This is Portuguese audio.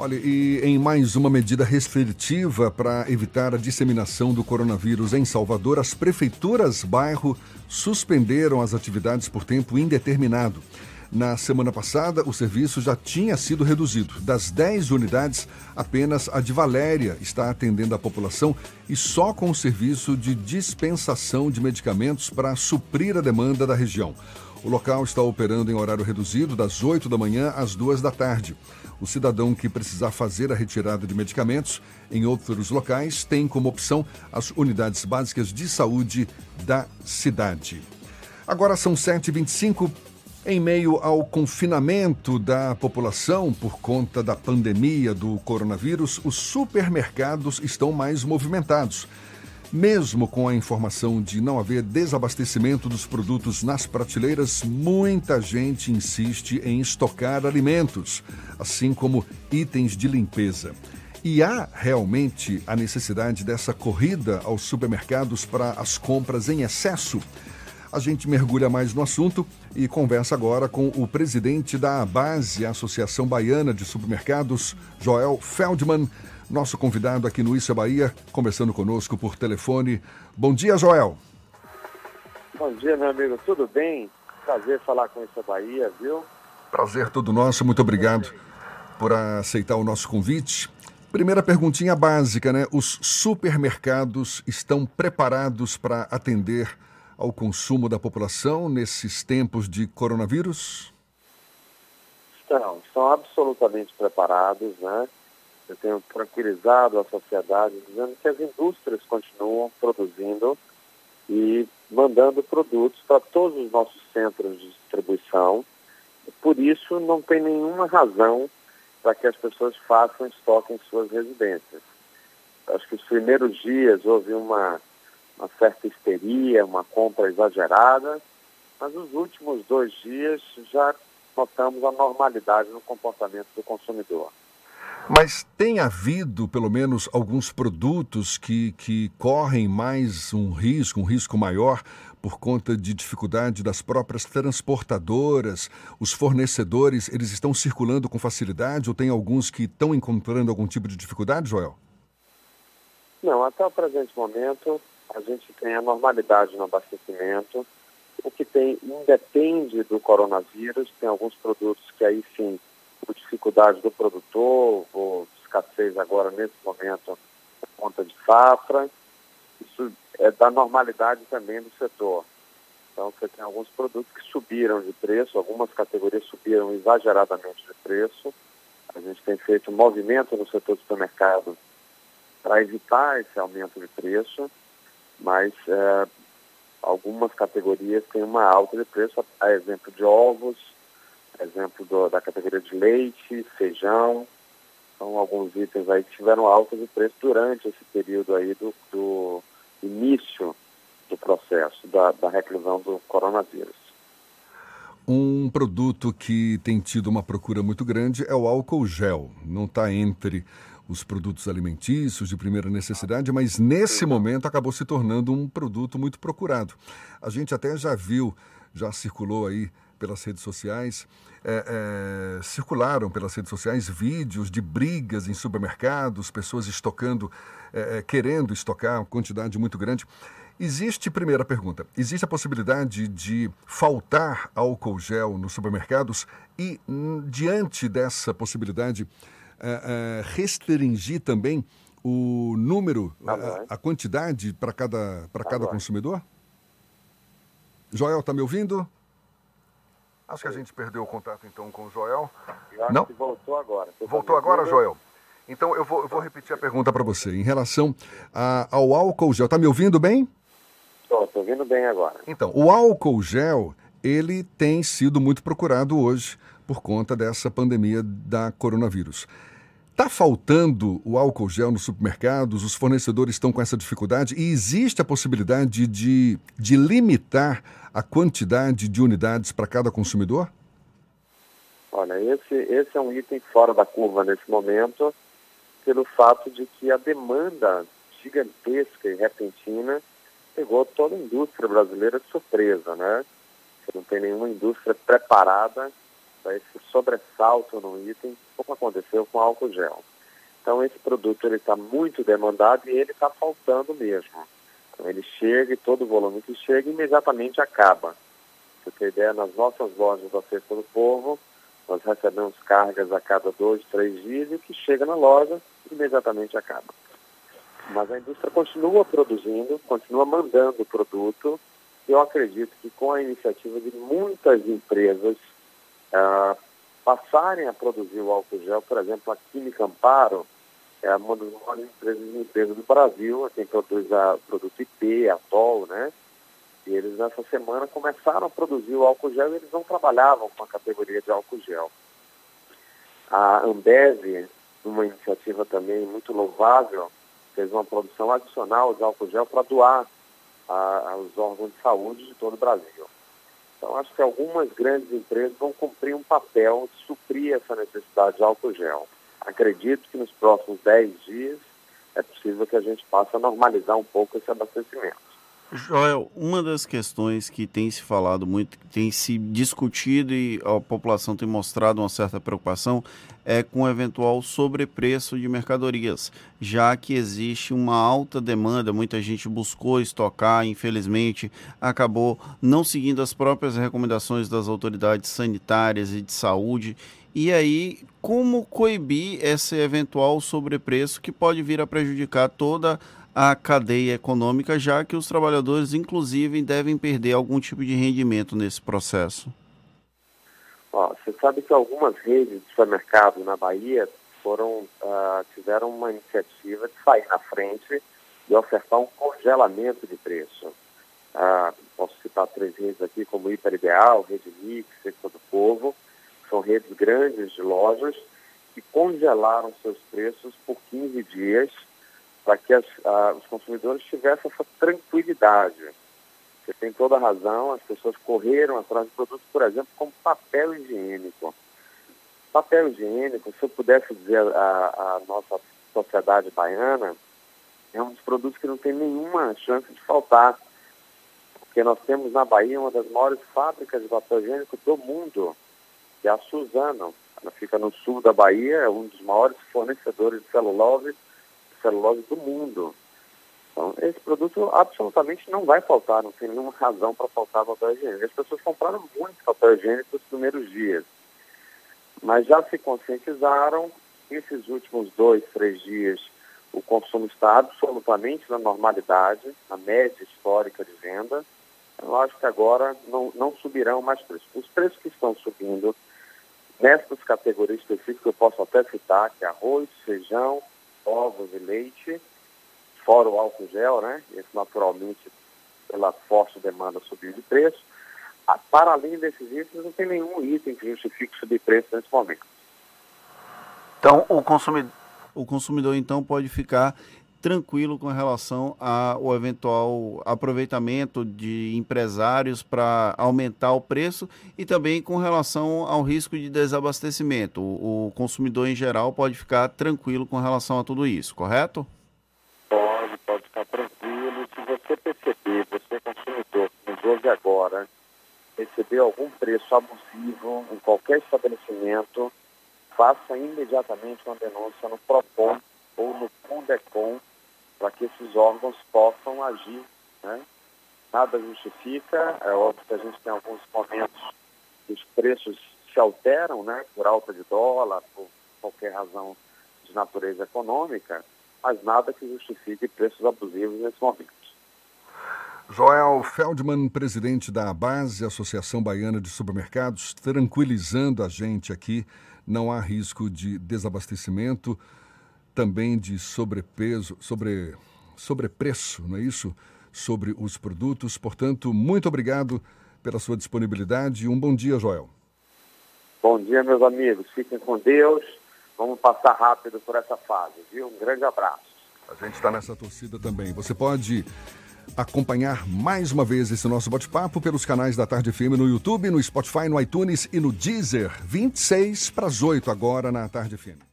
Olha, e em mais uma medida restritiva para evitar a disseminação do coronavírus em Salvador, as prefeituras bairro suspenderam as atividades por tempo indeterminado. Na semana passada, o serviço já tinha sido reduzido. Das 10 unidades, apenas a de Valéria está atendendo a população e só com o serviço de dispensação de medicamentos para suprir a demanda da região. O local está operando em horário reduzido, das 8 da manhã às 2 da tarde. O cidadão que precisar fazer a retirada de medicamentos em outros locais tem como opção as unidades básicas de saúde da cidade. Agora são 7h25. Em meio ao confinamento da população por conta da pandemia do coronavírus, os supermercados estão mais movimentados. Mesmo com a informação de não haver desabastecimento dos produtos nas prateleiras, muita gente insiste em estocar alimentos, assim como itens de limpeza. E há realmente a necessidade dessa corrida aos supermercados para as compras em excesso? A gente mergulha mais no assunto e conversa agora com o presidente da Base, Associação Baiana de Supermercados, Joel Feldman nosso convidado aqui no Isso é Bahia, conversando conosco por telefone. Bom dia, Joel. Bom dia, meu amigo. Tudo bem? Prazer falar com Isso é Bahia, viu? Prazer todo nosso. Muito obrigado por aceitar o nosso convite. Primeira perguntinha básica, né? Os supermercados estão preparados para atender ao consumo da população nesses tempos de coronavírus? Estão, estão absolutamente preparados, né? Eu tenho tranquilizado a sociedade dizendo que as indústrias continuam produzindo e mandando produtos para todos os nossos centros de distribuição. Por isso, não tem nenhuma razão para que as pessoas façam estoque em suas residências. Acho que os primeiros dias houve uma, uma certa histeria, uma compra exagerada, mas nos últimos dois dias já notamos a normalidade no comportamento do consumidor. Mas tem havido, pelo menos, alguns produtos que, que correm mais um risco, um risco maior, por conta de dificuldade das próprias transportadoras, os fornecedores, eles estão circulando com facilidade ou tem alguns que estão encontrando algum tipo de dificuldade, Joel? Não, até o presente momento a gente tem a normalidade no abastecimento. O que tem independe do coronavírus, tem alguns produtos que aí sim por dificuldade do produtor, ou escassez agora nesse momento por conta de safra. Isso é da normalidade também do setor. Então você tem alguns produtos que subiram de preço, algumas categorias subiram exageradamente de preço. A gente tem feito um movimento no setor do supermercado para evitar esse aumento de preço, mas é, algumas categorias têm uma alta de preço, a exemplo de ovos, exemplo do, da categoria de leite, feijão, são alguns itens aí que tiveram alta de preço durante esse período aí do, do início do processo da, da reclusão do coronavírus. Um produto que tem tido uma procura muito grande é o álcool gel. Não está entre os produtos alimentícios de primeira necessidade, mas nesse momento acabou se tornando um produto muito procurado. A gente até já viu, já circulou aí pelas redes sociais, é, é, circularam pelas redes sociais vídeos de brigas em supermercados, pessoas estocando, é, é, querendo estocar uma quantidade muito grande. Existe, primeira pergunta, existe a possibilidade de faltar álcool gel nos supermercados e, hum, diante dessa possibilidade, é, é, restringir também o número, a, a quantidade para cada, para cada consumidor? Joel, está me ouvindo? Acho que a gente perdeu o contato então com o Joel. Não? voltou agora. Voltou agora, Joel? Então eu vou, eu vou repetir a pergunta para você. Em relação a, ao álcool gel, está me ouvindo bem? Estou, estou ouvindo bem agora. Então, o álcool gel, ele tem sido muito procurado hoje por conta dessa pandemia da coronavírus. Está faltando o álcool gel nos supermercados? Os fornecedores estão com essa dificuldade? E existe a possibilidade de, de limitar a quantidade de unidades para cada consumidor? Olha, esse, esse é um item fora da curva nesse momento, pelo fato de que a demanda gigantesca e repentina pegou toda a indústria brasileira de surpresa, né? Você não tem nenhuma indústria preparada a esse sobressalto no item, como aconteceu com álcool gel. Então esse produto ele está muito demandado e ele está faltando mesmo. Então ele chega e todo o volume que chega imediatamente acaba. Você tem ideia, nas nossas lojas da Festa do Povo, nós recebemos cargas a cada dois, três dias e o que chega na loja imediatamente acaba. Mas a indústria continua produzindo, continua mandando o produto. Eu acredito que com a iniciativa de muitas empresas ah, passarem a produzir o álcool gel, por exemplo, a Química Amparo, é uma das maiores empresas de limpeza do Brasil, quem produz o produto IP, Atol, né? E eles nessa semana começaram a produzir o álcool gel e eles não trabalhavam com a categoria de álcool gel. A Ambev, uma iniciativa também muito louvável, fez uma produção adicional de álcool gel para doar a, aos órgãos de saúde de todo o Brasil. Então, acho que algumas grandes empresas vão cumprir um papel de suprir essa necessidade de álcool gel. Acredito que nos próximos 10 dias é possível que a gente passe a normalizar um pouco esse abastecimento. Joel, uma das questões que tem se falado muito, tem se discutido e a população tem mostrado uma certa preocupação é com o eventual sobrepreço de mercadorias, já que existe uma alta demanda, muita gente buscou estocar, infelizmente acabou não seguindo as próprias recomendações das autoridades sanitárias e de saúde. E aí, como coibir esse eventual sobrepreço que pode vir a prejudicar toda a cadeia econômica, já que os trabalhadores, inclusive, devem perder algum tipo de rendimento nesse processo? Ó, você sabe que algumas redes de supermercado na Bahia foram, uh, tiveram uma iniciativa de sair na frente e ofertar um congelamento de preço. Uh, posso citar três redes aqui, como Hiper Ideal, Rede Mix, Sector do Povo, são redes grandes de lojas que congelaram seus preços por 15 dias para que as, a, os consumidores tivessem essa tranquilidade. Você tem toda a razão, as pessoas correram atrás de produtos, por exemplo, como papel higiênico. Papel higiênico, se eu pudesse dizer a, a nossa sociedade baiana, é um dos produtos que não tem nenhuma chance de faltar. Porque nós temos na Bahia uma das maiores fábricas de papel higiênico do mundo, que é a Suzano. Ela fica no sul da Bahia, é um dos maiores fornecedores de celulose celulose do mundo. Então, esse produto absolutamente não vai faltar, não tem nenhuma razão para faltar papel higiênico. As pessoas compraram muito papel higiênico nos primeiros dias, mas já se conscientizaram. Esses últimos dois, três dias, o consumo está absolutamente na normalidade, na média histórica de venda. Eu acho que agora não, não subirão mais preços. Os preços que estão subindo nessas categorias específicas, eu posso até citar, que arroz, feijão, ovos e leite, fora o álcool gel, né? Esse naturalmente, pela forte demanda, subiu de preço. Ah, para além desses itens, não tem nenhum item que justifique subir preço nesse momento. Então, o consumidor, o consumidor então pode ficar tranquilo com relação ao eventual aproveitamento de empresários para aumentar o preço e também com relação ao risco de desabastecimento. O, consumidor em geral pode ficar tranquilo com relação a tudo isso, correto? Pode, pode ficar tranquilo. Se você perceber, você consumidor que nos agora, receber algum preço abusivo em qualquer estabelecimento, faça imediatamente uma denúncia no PROCON ou no Fundecom para que esses órgãos possam agir. Né? Nada justifica, é óbvio que a gente tem alguns momentos que os preços se alteram, né, por alta de dólar, por qualquer razão de natureza econômica, mas nada que justifique preços abusivos nesse momento. Joel Feldman, presidente da Base, Associação Baiana de Supermercados, tranquilizando a gente aqui, não há risco de desabastecimento também de sobrepeso, sobre, sobrepreço, não é isso? Sobre os produtos. Portanto, muito obrigado pela sua disponibilidade e um bom dia, Joel. Bom dia, meus amigos. Fiquem com Deus. Vamos passar rápido por essa fase, viu? Um grande abraço. A gente está nessa torcida também. Você pode acompanhar mais uma vez esse nosso bate-papo pelos canais da Tarde FM no YouTube, no Spotify, no iTunes e no Deezer. 26 para as 8 agora na Tarde FM.